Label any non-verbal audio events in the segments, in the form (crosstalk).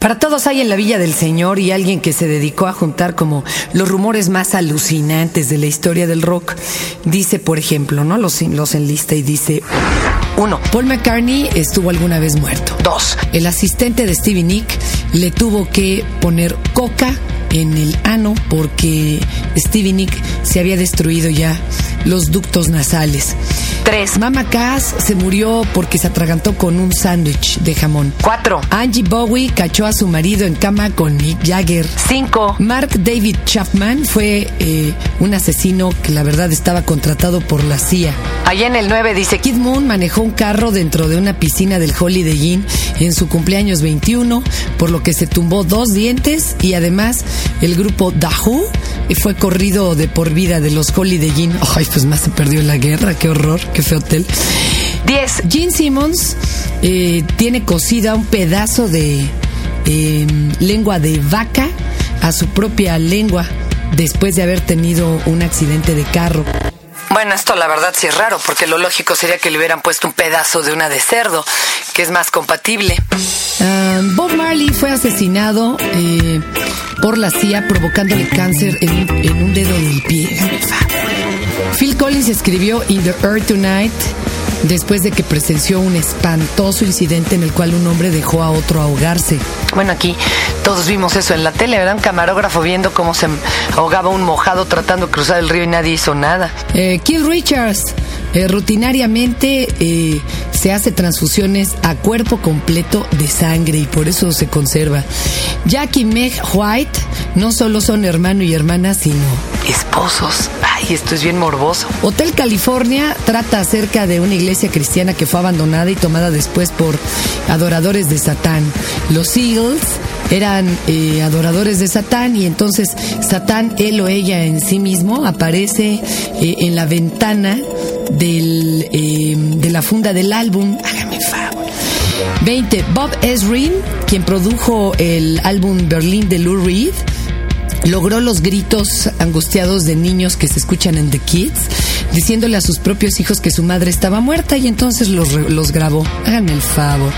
Para todos hay en la Villa del Señor y alguien que se dedicó a juntar como los rumores más alucinantes de la historia del rock. Dice, por ejemplo, ¿no? Los, los enlista y dice... Uno, Paul McCartney estuvo alguna vez muerto. Dos, el asistente de Stevie Nick le tuvo que poner coca en el ano porque Stevie Nick se había destruido ya los ductos nasales. 3. Mama Cass se murió porque se atragantó con un sándwich de jamón. 4. Angie Bowie cachó a su marido en cama con Mick Jagger. 5. Mark David Chapman fue eh, un asesino que la verdad estaba contratado por la CIA. Allá en el 9 dice Kid Moon manejó un carro dentro de una piscina del Holiday Inn en su cumpleaños 21, por lo que se tumbó dos dientes y además el grupo Dahoo fue corrido de por vida de los Holiday Inn. Ay, pues más se perdió en la guerra, qué horror, qué feo hotel. 10. Gene Simmons eh, tiene cosida un pedazo de em, lengua de vaca a su propia lengua después de haber tenido un accidente de carro. Bueno, esto la verdad sí es raro, porque lo lógico sería que le hubieran puesto un pedazo de una de cerdo, que es más compatible. Bob Marley fue asesinado eh, por la CIA provocándole cáncer en, en un dedo del pie. Phil Collins escribió In the Earth Tonight después de que presenció un espantoso incidente en el cual un hombre dejó a otro ahogarse. Bueno, aquí todos vimos eso en la tele, ¿verdad? Un camarógrafo viendo cómo se ahogaba un mojado tratando de cruzar el río y nadie hizo nada. Eh, Keith Richards eh, rutinariamente eh, se hace transfusiones a cuerpo completo de sangre y por eso se conserva. Jack y Meg White no solo son hermano y hermana, sino esposos. Ay, esto es bien morboso. Hotel California trata acerca de una iglesia cristiana que fue abandonada y tomada después por adoradores de Satán. Los Eagles eran eh, adoradores de Satán y entonces Satán, él o ella en sí mismo, aparece en la ventana eh, de la funda del álbum. Hágame favor. 20. Bob Ezrin, quien produjo el álbum Berlín de Lou Reed, logró los gritos angustiados de niños que se escuchan en The Kids, diciéndole a sus propios hijos que su madre estaba muerta y entonces los, grabó. Háganme el favor.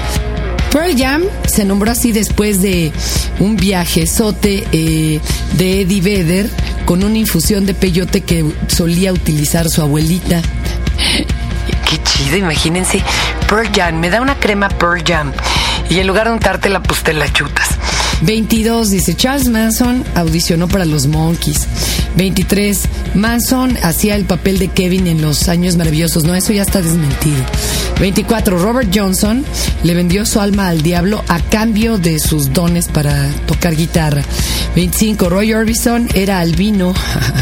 Pearl Jam se nombró así después de un viaje sote eh, de Eddie Vedder con una infusión de peyote que solía utilizar su abuelita. Qué chido, imagínense. Pearl Jam, me da una crema Pearl Jam. Y en lugar de untártela, pues te la chutas. 22, dice Charles Manson audicionó para los Monkeys. 23, Manson hacía el papel de Kevin en los años maravillosos. No, eso ya está desmentido. 24, Robert Johnson le vendió su alma al diablo a cambio de sus dones para tocar guitarra. 25, Roy Orbison era albino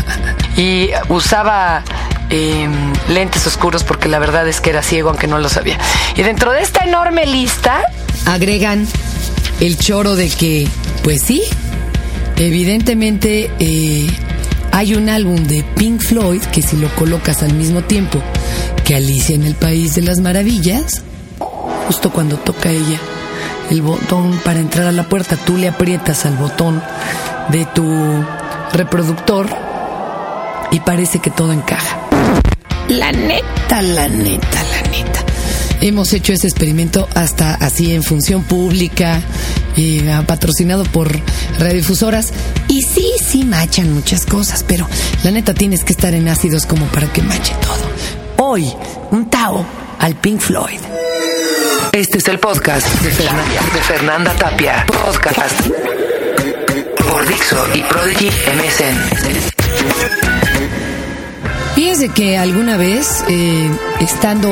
(laughs) y usaba Em, lentes oscuros porque la verdad es que era ciego aunque no lo sabía. Y dentro de esta enorme lista agregan el choro de que, pues sí, evidentemente eh, hay un álbum de Pink Floyd que si lo colocas al mismo tiempo que Alicia en el País de las Maravillas, justo cuando toca ella el botón para entrar a la puerta, tú le aprietas al botón de tu reproductor y parece que todo encaja. La neta, la neta. Hemos hecho ese experimento hasta así en función pública, y ah, patrocinado por radiodifusoras. Y sí, sí machan muchas cosas, pero la neta tienes que estar en ácidos como para que mache todo. Hoy, un Tao al Pink Floyd. Este es el podcast de Fernanda, de Fernanda Tapia. Podcast por Dixo y Prodigy MSN. Fíjense que alguna vez, eh, estando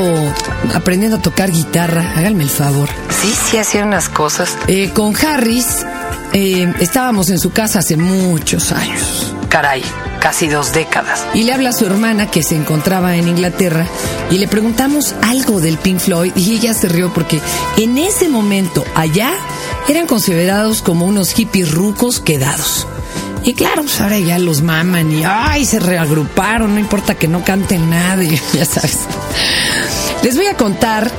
aprendiendo a tocar guitarra, háganme el favor. Sí, sí, hacía unas cosas. Eh, con Harris, eh, estábamos en su casa hace muchos años. Caray, casi dos décadas. Y le habla a su hermana que se encontraba en Inglaterra y le preguntamos algo del Pink Floyd y ella se rió porque en ese momento allá eran considerados como unos hippies rucos quedados. Y claro, pues ahora ya los maman y ay, se reagruparon, no importa que no canten nadie, (laughs) ya sabes. Les voy a contar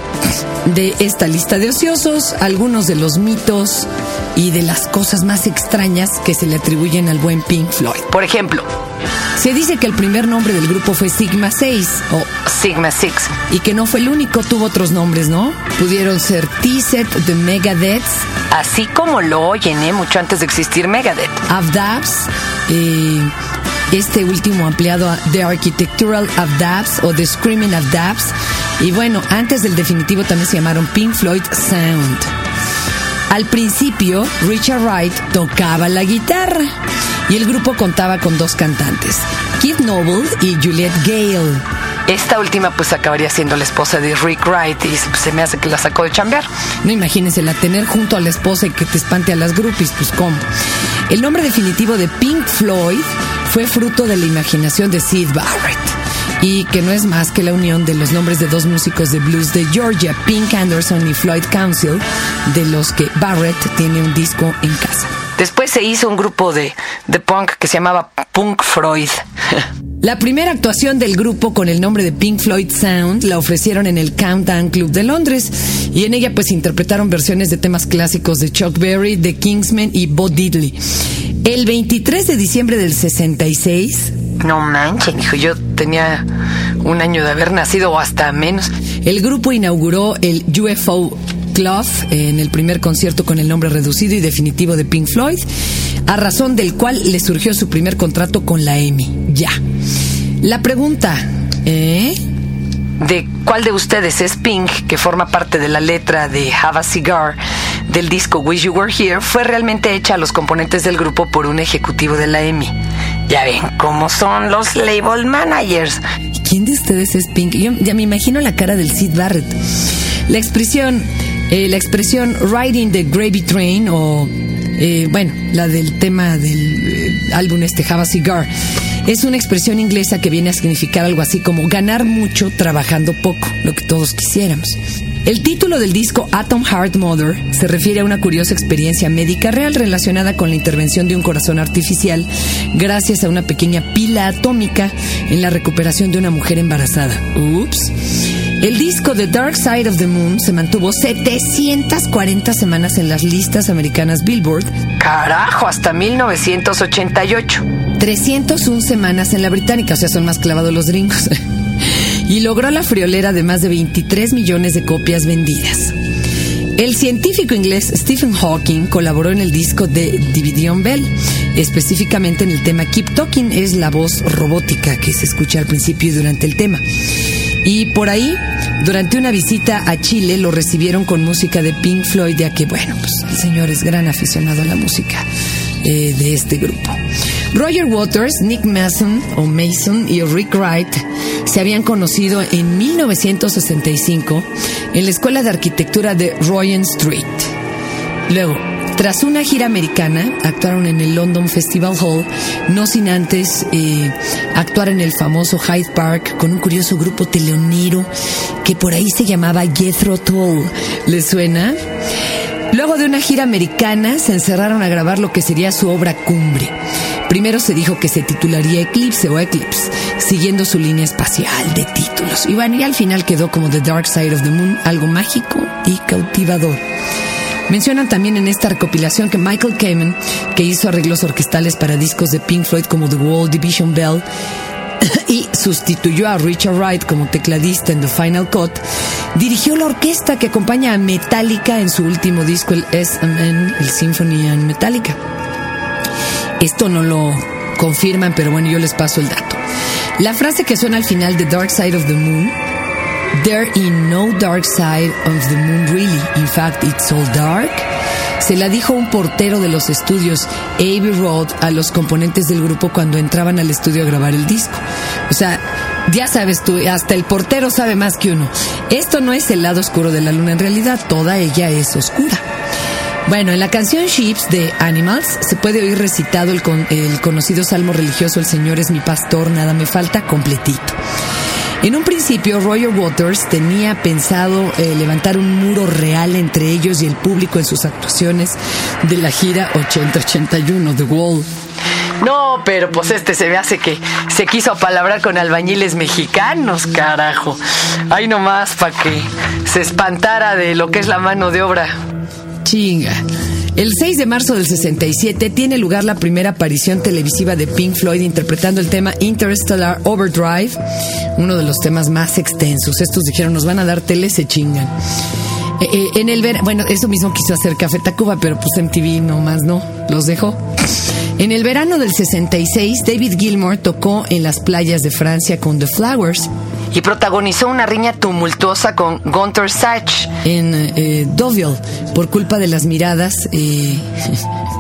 de esta lista de ociosos algunos de los mitos y de las cosas más extrañas que se le atribuyen al buen Pink Floyd. Por ejemplo, se dice que el primer nombre del grupo fue Sigma 6 o Sigma 6 y que no fue el único, tuvo otros nombres, ¿no? Pudieron ser T-Set, The Megadeth, así como lo oyen, ¿eh? Mucho antes de existir Megadeth. Avdabs, eh, este último ampliado a The Architectural Avdabs o The Screaming Avdabs. Y bueno, antes del definitivo también se llamaron Pink Floyd Sound. Al principio, Richard Wright tocaba la guitarra y el grupo contaba con dos cantantes, Keith Noble y Juliette Gale. Esta última pues acabaría siendo la esposa de Rick Wright y se me hace que la sacó de chambear. No imagínense la tener junto a la esposa y que te espante a las groupies, pues cómo. El nombre definitivo de Pink Floyd fue fruto de la imaginación de Sid Barrett y que no es más que la unión de los nombres de dos músicos de blues de Georgia, Pink Anderson y Floyd Council, de los que Barrett tiene un disco en casa. Después se hizo un grupo de, de punk que se llamaba Punk Freud. (laughs) La primera actuación del grupo con el nombre de Pink Floyd Sound la ofrecieron en el Countdown Club de Londres y en ella pues interpretaron versiones de temas clásicos de Chuck Berry, The Kingsmen y Bo Diddley. El 23 de diciembre del 66... No manchen, hijo, yo tenía un año de haber nacido o hasta menos. El grupo inauguró el UFO en el primer concierto con el nombre reducido y definitivo de Pink Floyd, a razón del cual le surgió su primer contrato con la EMI. Ya. La pregunta, ¿eh? ¿De cuál de ustedes es Pink, que forma parte de la letra de Have a Cigar del disco Wish You Were Here, fue realmente hecha a los componentes del grupo por un ejecutivo de la EMI? Ya ven cómo son los label managers. ¿Quién de ustedes es Pink? Yo ya me imagino la cara del Sid Barrett. La expresión eh, la expresión Riding the Gravy Train o, eh, bueno, la del tema del eh, álbum este Have a Cigar, es una expresión inglesa que viene a significar algo así como ganar mucho trabajando poco, lo que todos quisiéramos. El título del disco Atom Heart Mother se refiere a una curiosa experiencia médica real relacionada con la intervención de un corazón artificial gracias a una pequeña pila atómica en la recuperación de una mujer embarazada. Ups. El disco The Dark Side of the Moon se mantuvo 740 semanas en las listas americanas Billboard. Carajo, hasta 1988. 301 semanas en la británica, o sea, son más clavados los gringos. (laughs) y logró la friolera de más de 23 millones de copias vendidas. El científico inglés Stephen Hawking colaboró en el disco de Dividion Bell, específicamente en el tema Keep Talking, es la voz robótica que se escucha al principio y durante el tema. Y por ahí, durante una visita a Chile, lo recibieron con música de Pink Floyd, ya que, bueno, pues el señor es gran aficionado a la música eh, de este grupo. Roger Waters, Nick Mason o Mason y Rick Wright se habían conocido en 1965 en la Escuela de Arquitectura de Royan Street. Luego, tras una gira americana, actuaron en el London Festival Hall, no sin antes eh, actuar en el famoso Hyde Park con un curioso grupo teleonero que por ahí se llamaba Jethro Tull. ¿Les suena? Luego de una gira americana, se encerraron a grabar lo que sería su obra cumbre. Primero se dijo que se titularía Eclipse o Eclipse, siguiendo su línea espacial de títulos. Y bueno, y al final quedó como The Dark Side of the Moon, algo mágico y cautivador. Mencionan también en esta recopilación que Michael Kamen, que hizo arreglos orquestales para discos de Pink Floyd como The Wall, Division Bell, (coughs) y sustituyó a Richard Wright como tecladista en The Final Cut, dirigió la orquesta que acompaña a Metallica en su último disco, el SMN, el Symphony and Metallica. Esto no lo confirman, pero bueno, yo les paso el dato. La frase que suena al final de Dark Side of the Moon There is no dark side of the moon really. In fact, it's all dark. Se la dijo un portero de los estudios, Abbey Road, a los componentes del grupo cuando entraban al estudio a grabar el disco. O sea, ya sabes tú, hasta el portero sabe más que uno. Esto no es el lado oscuro de la luna, en realidad toda ella es oscura. Bueno, en la canción Ships de Animals se puede oír recitado el, el conocido salmo religioso El Señor es mi pastor, nada me falta, completito. En un principio, Roger Waters tenía pensado eh, levantar un muro real entre ellos y el público en sus actuaciones de la gira 8081 The Wall. No, pero pues este se me hace que se quiso palabrar con albañiles mexicanos, carajo. Ahí nomás para que se espantara de lo que es la mano de obra. Chinga. El 6 de marzo del 67 tiene lugar la primera aparición televisiva de Pink Floyd interpretando el tema Interstellar Overdrive, uno de los temas más extensos. Estos dijeron, nos van a dar tele, se chingan. Eh, eh, en el verano, bueno, eso mismo quiso hacer Café Tacuba, pero pues MTV nomás no, los dejó. En el verano del 66, David Gilmour tocó en las playas de Francia con The Flowers y protagonizó una riña tumultuosa con Gunther Sachs en eh, Deauville por culpa de las miradas eh,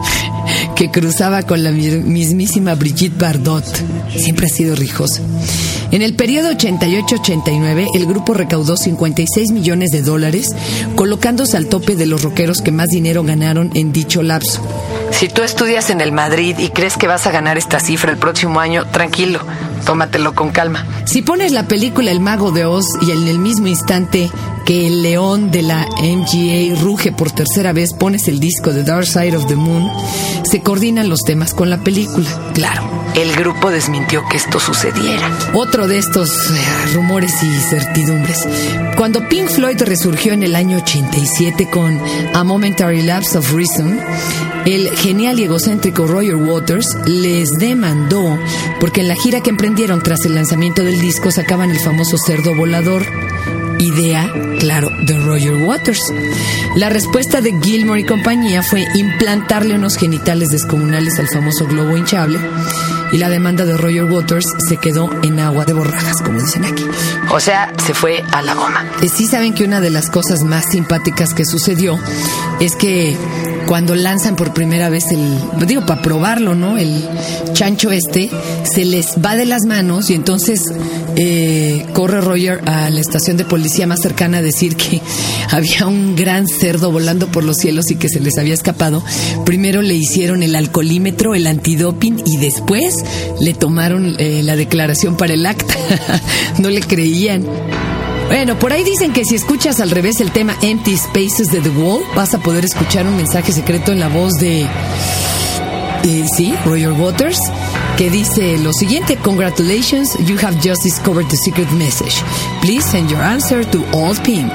(laughs) que cruzaba con la mismísima Brigitte Bardot. Siempre ha sido rijosa. En el periodo 88-89, el grupo recaudó 56 millones de dólares, colocándose al tope de los rockeros que más dinero ganaron en dicho lapso. Si tú estudias en el Madrid y crees que vas a ganar esta cifra el próximo año, tranquilo, tómatelo con calma. Si pones la película El Mago de Oz y en el mismo instante que el león de la MGA ruge por tercera vez, pones el disco de Dark Side of the Moon, se coordinan los temas con la película. Claro, el grupo desmintió que esto sucediera. Otro de estos eh, rumores y certidumbres. Cuando Pink Floyd resurgió en el año 87 con A Momentary Lapse of Reason, el genial y egocéntrico Roger Waters les demandó porque en la gira que emprendieron tras el lanzamiento del disco sacaban el famoso cerdo volador idea, claro, de Roger Waters. La respuesta de Gilmore y compañía fue implantarle unos genitales descomunales al famoso globo hinchable y la demanda de Roger Waters se quedó en agua de borrajas, como dicen aquí. O sea, se fue a la goma. Eh, sí saben que una de las cosas más simpáticas que sucedió es que cuando lanzan por primera vez el, digo, para probarlo, ¿no? El chancho este, se les va de las manos y entonces eh, corre Roger a la estación de policía más cercana a decir que (laughs) había un gran cerdo volando por los cielos y que se les había escapado. Primero le hicieron el alcoholímetro, el antidoping y después le tomaron eh, la declaración para el acta. (laughs) no le creían. Bueno, por ahí dicen que si escuchas al revés el tema Empty Spaces de The Wall, vas a poder escuchar un mensaje secreto en la voz de, sí, Roger Waters, que dice lo siguiente: Congratulations, you have just discovered the secret message. Please send your answer to Old Pink,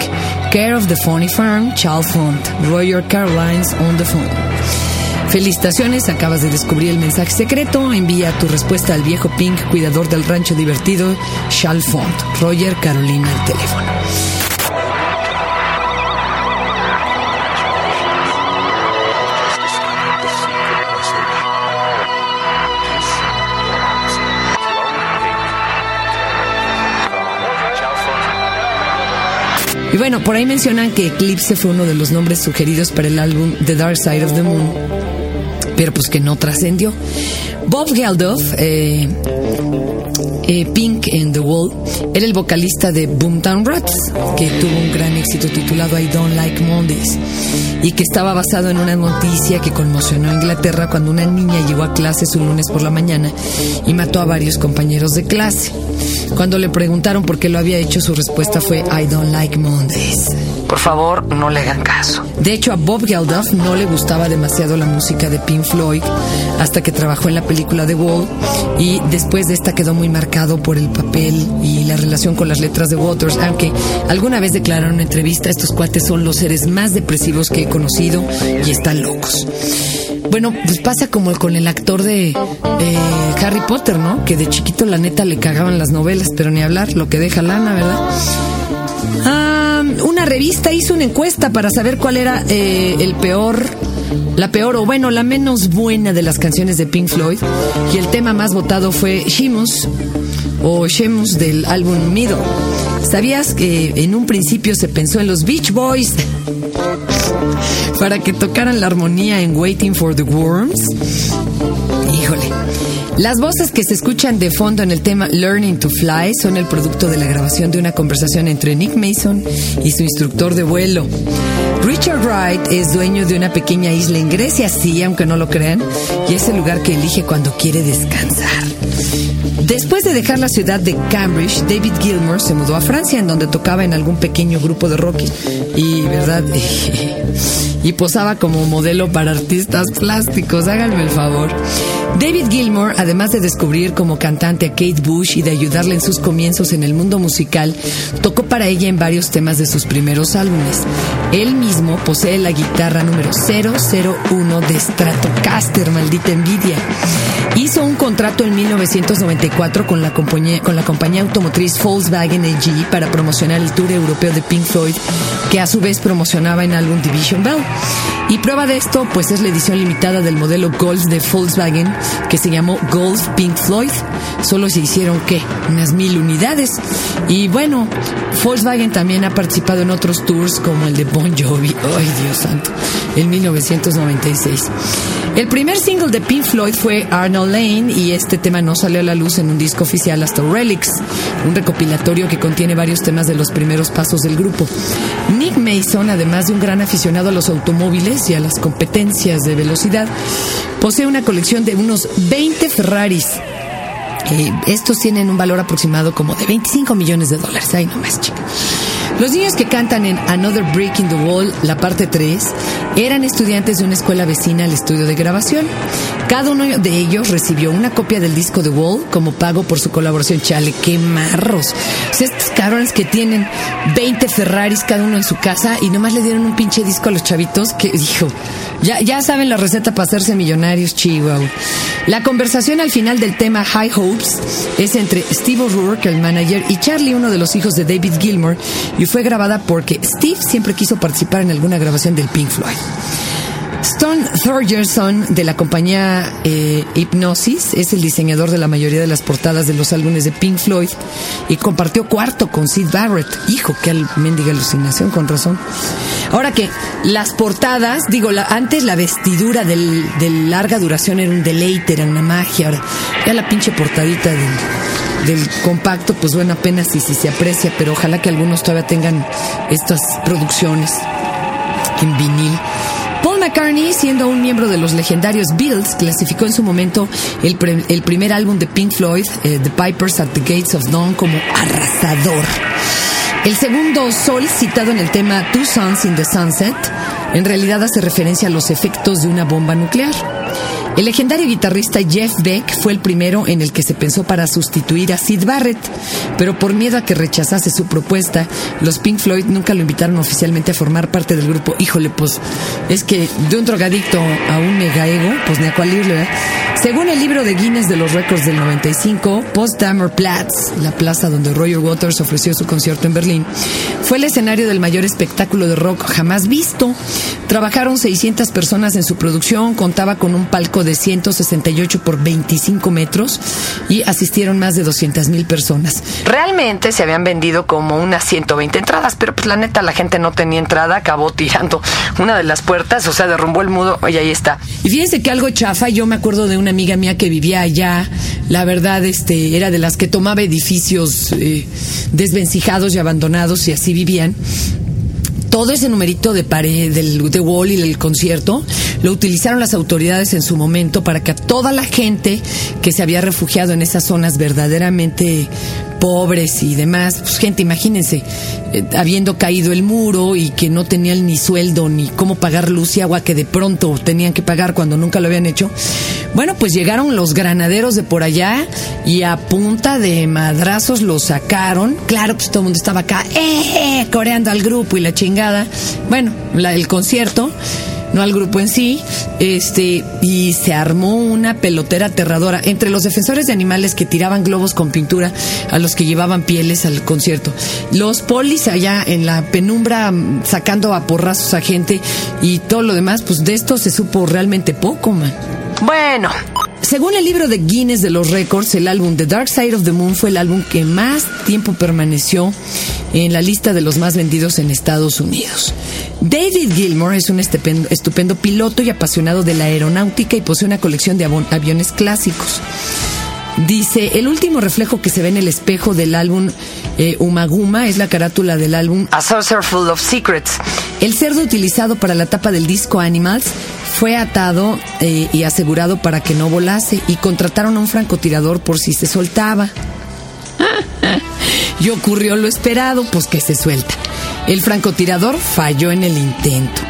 care of the Phony Farm, Child Font. Roger Carolines on the phone. Felicitaciones, acabas de descubrir el mensaje secreto. Envía tu respuesta al viejo Pink, cuidador del rancho divertido, Chalfont. Roger Carolina al teléfono. Y bueno, por ahí mencionan que Eclipse fue uno de los nombres sugeridos para el álbum The Dark Side of the Moon pero pues que no trascendió. Bob Geldof, eh, eh, Pink in the Wall, era el vocalista de Boomtown Rats, que tuvo un gran éxito titulado I Don't Like Mondays, y que estaba basado en una noticia que conmocionó a Inglaterra cuando una niña llegó a clases un lunes por la mañana y mató a varios compañeros de clase. Cuando le preguntaron por qué lo había hecho, su respuesta fue I Don't Like Mondays. Por favor, no le hagan caso. De hecho, a Bob Geldof no le gustaba demasiado la música de Pink Floyd hasta que trabajó en la película The Wall y después de esta quedó muy marcado por el papel y la relación con las letras de Waters, aunque alguna vez declararon en una entrevista, estos cuates son los seres más depresivos que he conocido y están locos. Bueno, pues pasa como con el actor de Harry Potter, ¿no? Que de chiquito la neta le cagaban las novelas, pero ni hablar, lo que deja lana, ¿verdad? Ah, una revista hizo una encuesta para saber cuál era eh, el peor, la peor o bueno, la menos buena de las canciones de Pink Floyd. Y el tema más votado fue Shemus o Shemus del álbum Middle. ¿Sabías que en un principio se pensó en los Beach Boys para que tocaran la armonía en Waiting for the Worms? Las voces que se escuchan de fondo en el tema Learning to Fly son el producto de la grabación de una conversación entre Nick Mason y su instructor de vuelo. Richard Wright es dueño de una pequeña isla en Grecia, sí, aunque no lo crean, y es el lugar que elige cuando quiere descansar. Después de dejar la ciudad de Cambridge, David Gilmour se mudó a Francia, en donde tocaba en algún pequeño grupo de rock. Y, ¿verdad? (laughs) y posaba como modelo para artistas plásticos. Háganme el favor. David Gilmour, además de descubrir como cantante a Kate Bush y de ayudarle en sus comienzos en el mundo musical, tocó para ella en varios temas de sus primeros álbumes. Él mismo posee la guitarra número 001 de Stratocaster, maldita envidia. Hizo un contrato en 1994 con la compañía, con la compañía automotriz Volkswagen AG para promocionar el tour europeo de Pink Floyd, que a su vez promocionaba en álbum Division Bell. Y prueba de esto, pues es la edición limitada del modelo Golf de Volkswagen, que se llamó Golf Pink Floyd. Solo se hicieron, ¿qué? Unas mil unidades. Y bueno, Volkswagen también ha participado en otros tours como el de Bon Jovi, ay Dios santo, en 1996. El primer single de Pink Floyd fue Arnold Lane y este tema no salió a la luz en un disco oficial hasta Relics, un recopilatorio que contiene varios temas de los primeros pasos del grupo. Nick Mason, además de un gran aficionado a los automóviles y a las competencias de velocidad, posee una colección de unos 20 Ferraris. Eh, estos tienen un valor aproximado como de 25 millones de dólares. Ay, no más, chica. Los niños que cantan en Another Break in the Wall, la parte 3, eran estudiantes de una escuela vecina al estudio de grabación. Cada uno de ellos recibió una copia del disco The Wall como pago por su colaboración. Chale, qué marros. O estos cabrones que tienen 20 Ferraris cada uno en su casa y nomás le dieron un pinche disco a los chavitos que dijo, ya, ya saben la receta para hacerse millonarios, Chihuahua. La conversación al final del tema High Hopes es entre Steve O'Rourke, el manager, y Charlie, uno de los hijos de David Gilmour, y fue grabada porque Steve siempre quiso participar en alguna grabación del Pink Floyd. Stone Thorgerson de la compañía eh, Hypnosis es el diseñador de la mayoría de las portadas de los álbumes de Pink Floyd y compartió cuarto con Sid Barrett. Hijo, qué mendiga alucinación, con razón. Ahora que las portadas, digo, la, antes la vestidura del, de larga duración era un deleite, era una magia. Ahora, ya la pinche portadita del, del compacto, pues bueno, apenas si, si se aprecia, pero ojalá que algunos todavía tengan estas producciones en vinil. McCartney, siendo un miembro de los legendarios Beatles, clasificó en su momento el, pre- el primer álbum de Pink Floyd, eh, The Pipers at the Gates of Dawn, como arrasador. El segundo sol, citado en el tema Two Suns in the Sunset, en realidad hace referencia a los efectos de una bomba nuclear. El legendario guitarrista Jeff Beck fue el primero en el que se pensó para sustituir a Sid Barrett, pero por miedo a que rechazase su propuesta, los Pink Floyd nunca lo invitaron oficialmente a formar parte del grupo. Híjole, pues es que de un drogadicto a un mega ego, pues ni a cuál irle, ¿verdad? Según el libro de Guinness de los récords del 95, Potsdamer Platz, la plaza donde Roger Waters ofreció su concierto en Berlín, fue el escenario del mayor espectáculo de rock jamás visto. Trabajaron 600 personas en su producción, contaba con un palco de 168 por 25 metros y asistieron más de 200 mil personas. Realmente se habían vendido como unas 120 entradas, pero pues la neta la gente no tenía entrada, acabó tirando una de las puertas, o sea, derrumbó el mudo y ahí está. Y fíjense que algo chafa, yo me acuerdo de una amiga mía que vivía allá, la verdad, este, era de las que tomaba edificios eh, desvencijados y abandonados y así vivían todo ese numerito de pared del de wall y del concierto lo utilizaron las autoridades en su momento para que a toda la gente que se había refugiado en esas zonas verdaderamente pobres y demás, pues gente, imagínense, eh, habiendo caído el muro y que no tenían ni sueldo ni cómo pagar luz y agua que de pronto tenían que pagar cuando nunca lo habían hecho. Bueno, pues llegaron los granaderos de por allá y a punta de madrazos los sacaron. Claro, pues todo el mundo estaba acá, eh, coreando al grupo y la chingada. Bueno, la, el concierto no al grupo en sí, este, y se armó una pelotera aterradora entre los defensores de animales que tiraban globos con pintura a los que llevaban pieles al concierto. Los polis allá en la penumbra mm, sacando a porrazos a gente y todo lo demás, pues de esto se supo realmente poco, man. Bueno, según el libro de Guinness de los récords, el álbum The Dark Side of the Moon fue el álbum que más tiempo permaneció en la lista de los más vendidos en Estados Unidos. David Gilmour es un estupendo, piloto y apasionado de la aeronáutica y posee una colección de aviones clásicos. Dice, el último reflejo que se ve en el espejo del álbum eh, Umaguma es la carátula del álbum A Saucer Full of Secrets. El cerdo utilizado para la tapa del disco Animals fue atado eh, y asegurado para que no volase y contrataron a un francotirador por si se soltaba. (laughs) Y ocurrió lo esperado, pues que se suelta. El francotirador falló en el intento.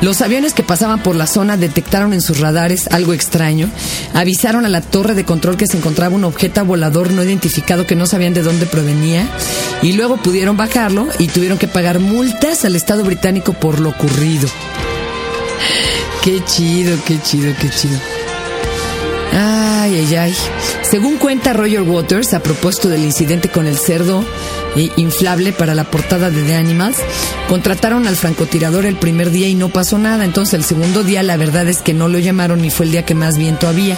Los aviones que pasaban por la zona detectaron en sus radares algo extraño, avisaron a la torre de control que se encontraba un objeto volador no identificado que no sabían de dónde provenía y luego pudieron bajarlo y tuvieron que pagar multas al Estado británico por lo ocurrido. Qué chido, qué chido, qué chido. Ay, ay, ay. Según cuenta Roger Waters, a propósito del incidente con el cerdo eh, inflable para la portada de The Animals, contrataron al francotirador el primer día y no pasó nada. Entonces el segundo día la verdad es que no lo llamaron y fue el día que más viento había.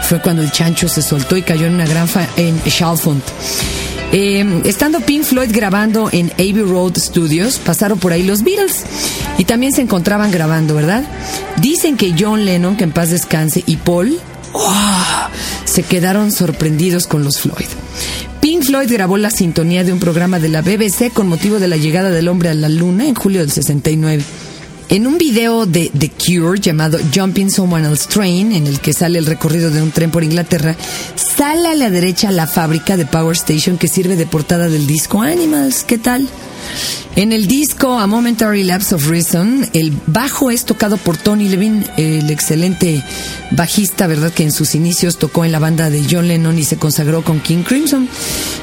Fue cuando el chancho se soltó y cayó en una granja en Chalfont. Eh, estando Pink Floyd grabando en Abbey Road Studios, pasaron por ahí los Beatles y también se encontraban grabando, ¿verdad? Dicen que John Lennon, que en paz descanse, y Paul se quedaron sorprendidos con los Floyd. Pink Floyd grabó la sintonía de un programa de la BBC con motivo de la llegada del hombre a la luna en julio del 69. En un video de The Cure llamado Jumping Someone Else's Train, en el que sale el recorrido de un tren por Inglaterra, sale a la derecha la fábrica de Power Station que sirve de portada del disco Animals. ¿Qué tal? En el disco A Momentary Lapse of Reason, el bajo es tocado por Tony Levin, el excelente bajista, ¿verdad? Que en sus inicios tocó en la banda de John Lennon y se consagró con King Crimson.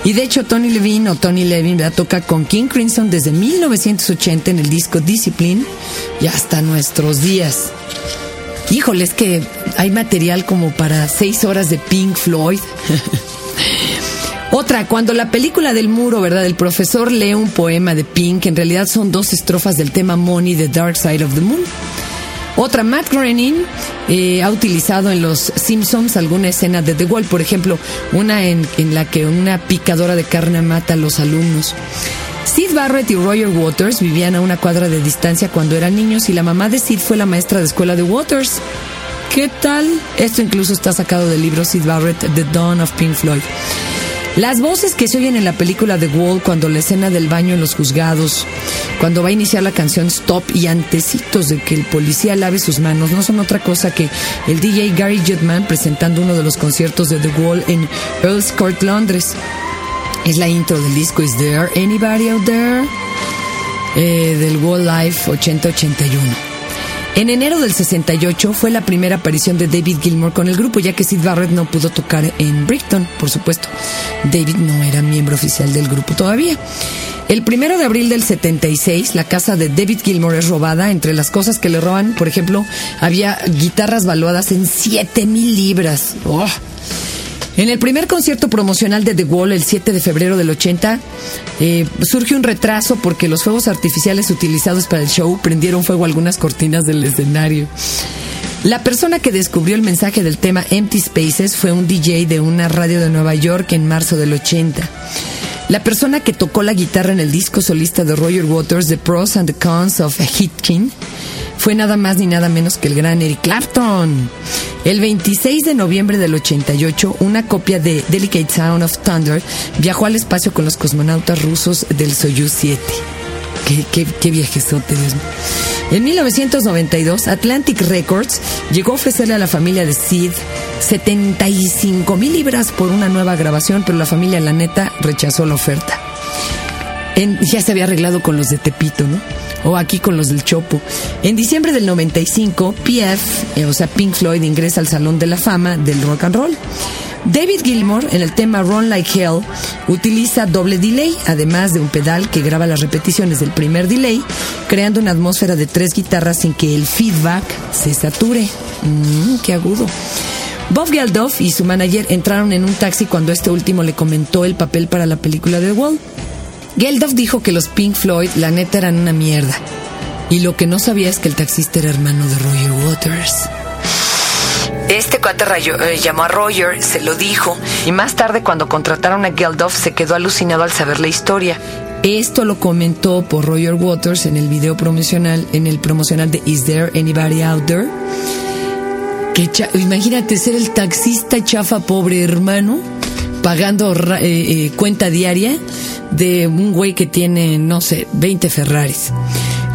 Y de hecho, Tony Levin o Tony Levin, ¿verdad? Toca con King Crimson desde 1980 en el disco Discipline y hasta nuestros días. Híjole, es que hay material como para seis horas de Pink Floyd. (laughs) Otra, cuando la película del muro, ¿verdad? El profesor lee un poema de Pink, en realidad son dos estrofas del tema Money, The Dark Side of the Moon. Otra, Matt Groening eh, ha utilizado en Los Simpsons alguna escena de The Wall, por ejemplo, una en, en la que una picadora de carne mata a los alumnos. Sid Barrett y Roger Waters vivían a una cuadra de distancia cuando eran niños y la mamá de Sid fue la maestra de escuela de Waters. ¿Qué tal? Esto incluso está sacado del libro Sid Barrett, The Dawn of Pink Floyd. Las voces que se oyen en la película The Wall cuando la escena del baño en los juzgados, cuando va a iniciar la canción Stop y antecitos de que el policía lave sus manos, no son otra cosa que el DJ Gary Juddman presentando uno de los conciertos de The Wall en Earl's Court, Londres. Es la intro del disco Is There Anybody Out There? Eh, del Wall Life 8081. En enero del 68 fue la primera aparición de David Gilmour con el grupo, ya que Sid Barrett no pudo tocar en Brighton, por supuesto. David no era miembro oficial del grupo todavía. El primero de abril del 76, la casa de David Gilmour es robada. Entre las cosas que le roban, por ejemplo, había guitarras valuadas en 7 mil libras. Oh. En el primer concierto promocional de The Wall, el 7 de febrero del 80, eh, surge un retraso porque los fuegos artificiales utilizados para el show prendieron fuego a algunas cortinas del escenario. La persona que descubrió el mensaje del tema Empty Spaces fue un DJ de una radio de Nueva York en marzo del 80. La persona que tocó la guitarra en el disco solista de Roger Waters, The Pros and the Cons of Hitkin, fue nada más ni nada menos que el gran Eric Clapton. El 26 de noviembre del 88, una copia de Delicate Sound of Thunder viajó al espacio con los cosmonautas rusos del Soyuz 7. Qué, qué, viejezote. En 1992, Atlantic Records llegó a ofrecerle a la familia de Sid 75 mil libras por una nueva grabación, pero la familia, la neta, rechazó la oferta. ya se había arreglado con los de Tepito, ¿no? o aquí con los del Chopo. En diciembre del 95, PF, eh, o sea, Pink Floyd, ingresa al Salón de la Fama del Rock and Roll. David Gilmour, en el tema Run Like Hell, utiliza doble delay, además de un pedal que graba las repeticiones del primer delay, creando una atmósfera de tres guitarras sin que el feedback se sature. Mmm, qué agudo. Bob Geldof y su manager entraron en un taxi cuando este último le comentó el papel para la película de The Wall. Geldof dijo que los Pink Floyd, la neta, eran una mierda. Y lo que no sabía es que el taxista era hermano de Roger Waters. Este cuate eh, llamó a Roger, se lo dijo, y más tarde cuando contrataron a Geldof se quedó alucinado al saber la historia. Esto lo comentó por Roger Waters en el video promocional, en el promocional de Is There Anybody Out There? Que imagínate ser el taxista chafa pobre hermano, pagando eh, eh, cuenta diaria de un güey que tiene, no sé, 20 Ferraris.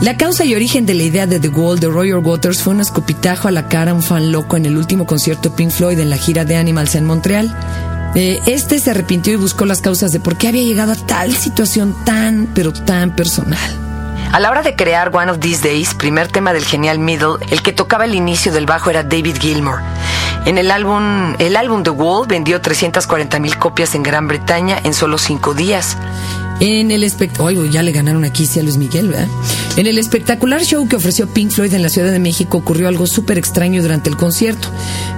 La causa y origen de la idea de The Wall de Roger Waters fue un escupitajo a la cara a un fan loco en el último concierto de Pink Floyd en la gira de Animals en Montreal. Eh, este se arrepintió y buscó las causas de por qué había llegado a tal situación tan, pero tan personal. A la hora de crear One of These Days, primer tema del genial Middle, el que tocaba el inicio del bajo era David Gilmour. En el álbum, el álbum The Wall vendió 340 mil copias en Gran Bretaña en solo cinco días. En el espectáculo, ya le ganaron aquí a Luis Miguel, ¿verdad? En el espectacular show que ofreció Pink Floyd en la Ciudad de México ocurrió algo súper extraño durante el concierto.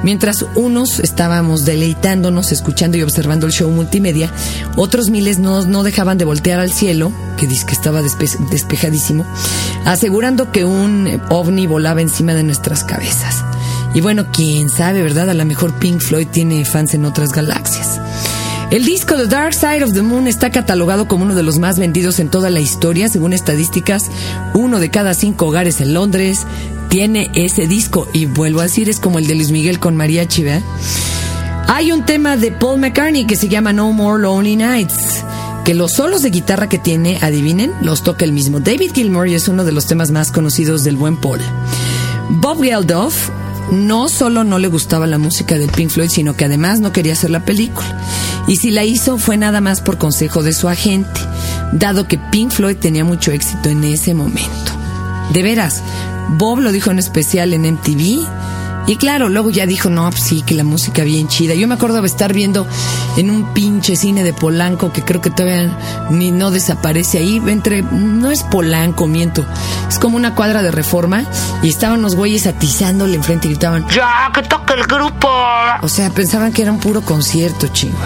Mientras unos estábamos deleitándonos, escuchando y observando el show multimedia, otros miles no, no dejaban de voltear al cielo, que dice que estaba despejadísimo, asegurando que un ovni volaba encima de nuestras cabezas. Y bueno, quién sabe, ¿verdad? A lo mejor Pink Floyd tiene fans en otras galaxias. El disco The Dark Side of the Moon está catalogado como uno de los más vendidos en toda la historia, según estadísticas. Uno de cada cinco hogares en Londres tiene ese disco. Y vuelvo a decir, es como el de Luis Miguel con mariachi, ¿verdad? Hay un tema de Paul McCartney que se llama No More Lonely Nights que los solos de guitarra que tiene, adivinen, los toca el mismo David Gilmour es uno de los temas más conocidos del buen Paul. Bob Geldof no solo no le gustaba la música del Pink Floyd, sino que además no quería hacer la película. Y si la hizo fue nada más por consejo de su agente, dado que Pink Floyd tenía mucho éxito en ese momento. De veras, Bob lo dijo en especial en MTV y claro, luego ya dijo, no, pues sí, que la música bien chida. Yo me acuerdo de estar viendo en un pinche cine de Polanco que creo que todavía ni no desaparece ahí. Entre, no es Polanco, miento. Es como una cuadra de reforma y estaban los güeyes atizándole enfrente y gritaban, ¡Ya, que toque el grupo! O sea, pensaban que era un puro concierto, chingo.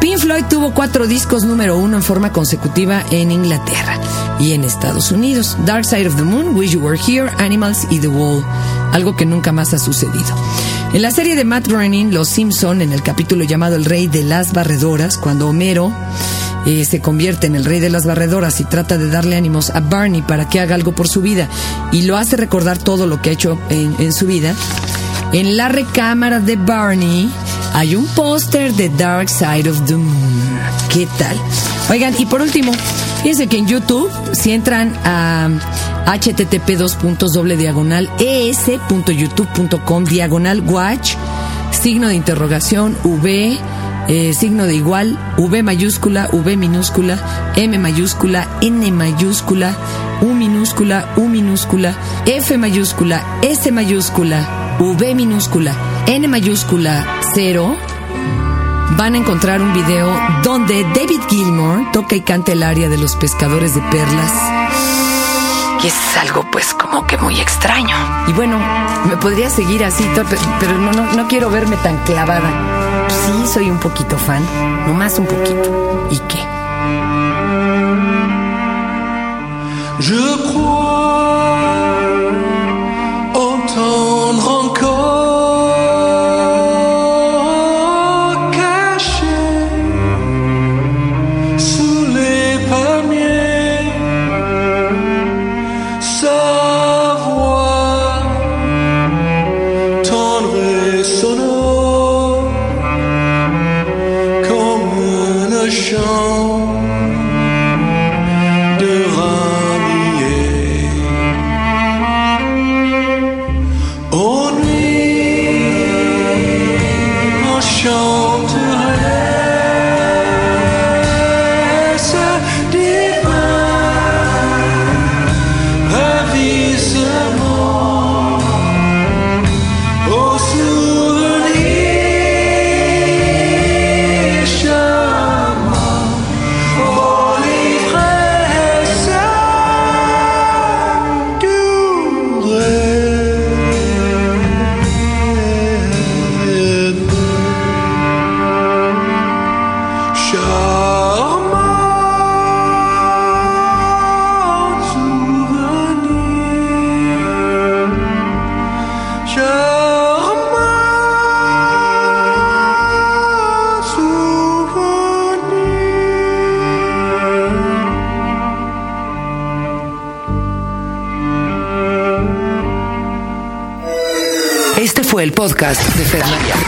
Pink Floyd tuvo cuatro discos número uno en forma consecutiva en Inglaterra y en Estados Unidos. Dark Side of the Moon, Wish You Were Here, Animals y The Wall, algo que nunca más ha sucedido. En la serie de Matt Groening, Los Simpson, en el capítulo llamado El Rey de las Barredoras, cuando Homero eh, se convierte en el rey de las barredoras y trata de darle ánimos a Barney para que haga algo por su vida y lo hace recordar todo lo que ha hecho en, en su vida, en la recámara de Barney hay un póster de Dark Side of the Moon. ¿Qué tal? Oigan, y por último, fíjense que en YouTube, si entran a http diagonal es.youtube.com diagonal watch, signo de interrogación, V, eh, signo de igual, V mayúscula, V minúscula, M mayúscula, N mayúscula, U minúscula, U minúscula, F mayúscula, S mayúscula, V minúscula, N mayúscula 0, van a encontrar un video donde David Gilmour toca y canta el área de los pescadores de perlas. Y es algo pues como que muy extraño. Y bueno, me podría seguir así, pero no, no, no quiero verme tan clavada. Sí, soy un poquito fan, nomás un poquito. ¿Y qué?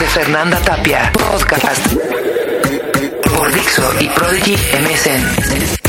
Fernanda Tapia. Podcast por Dixo y Prodigy MSN.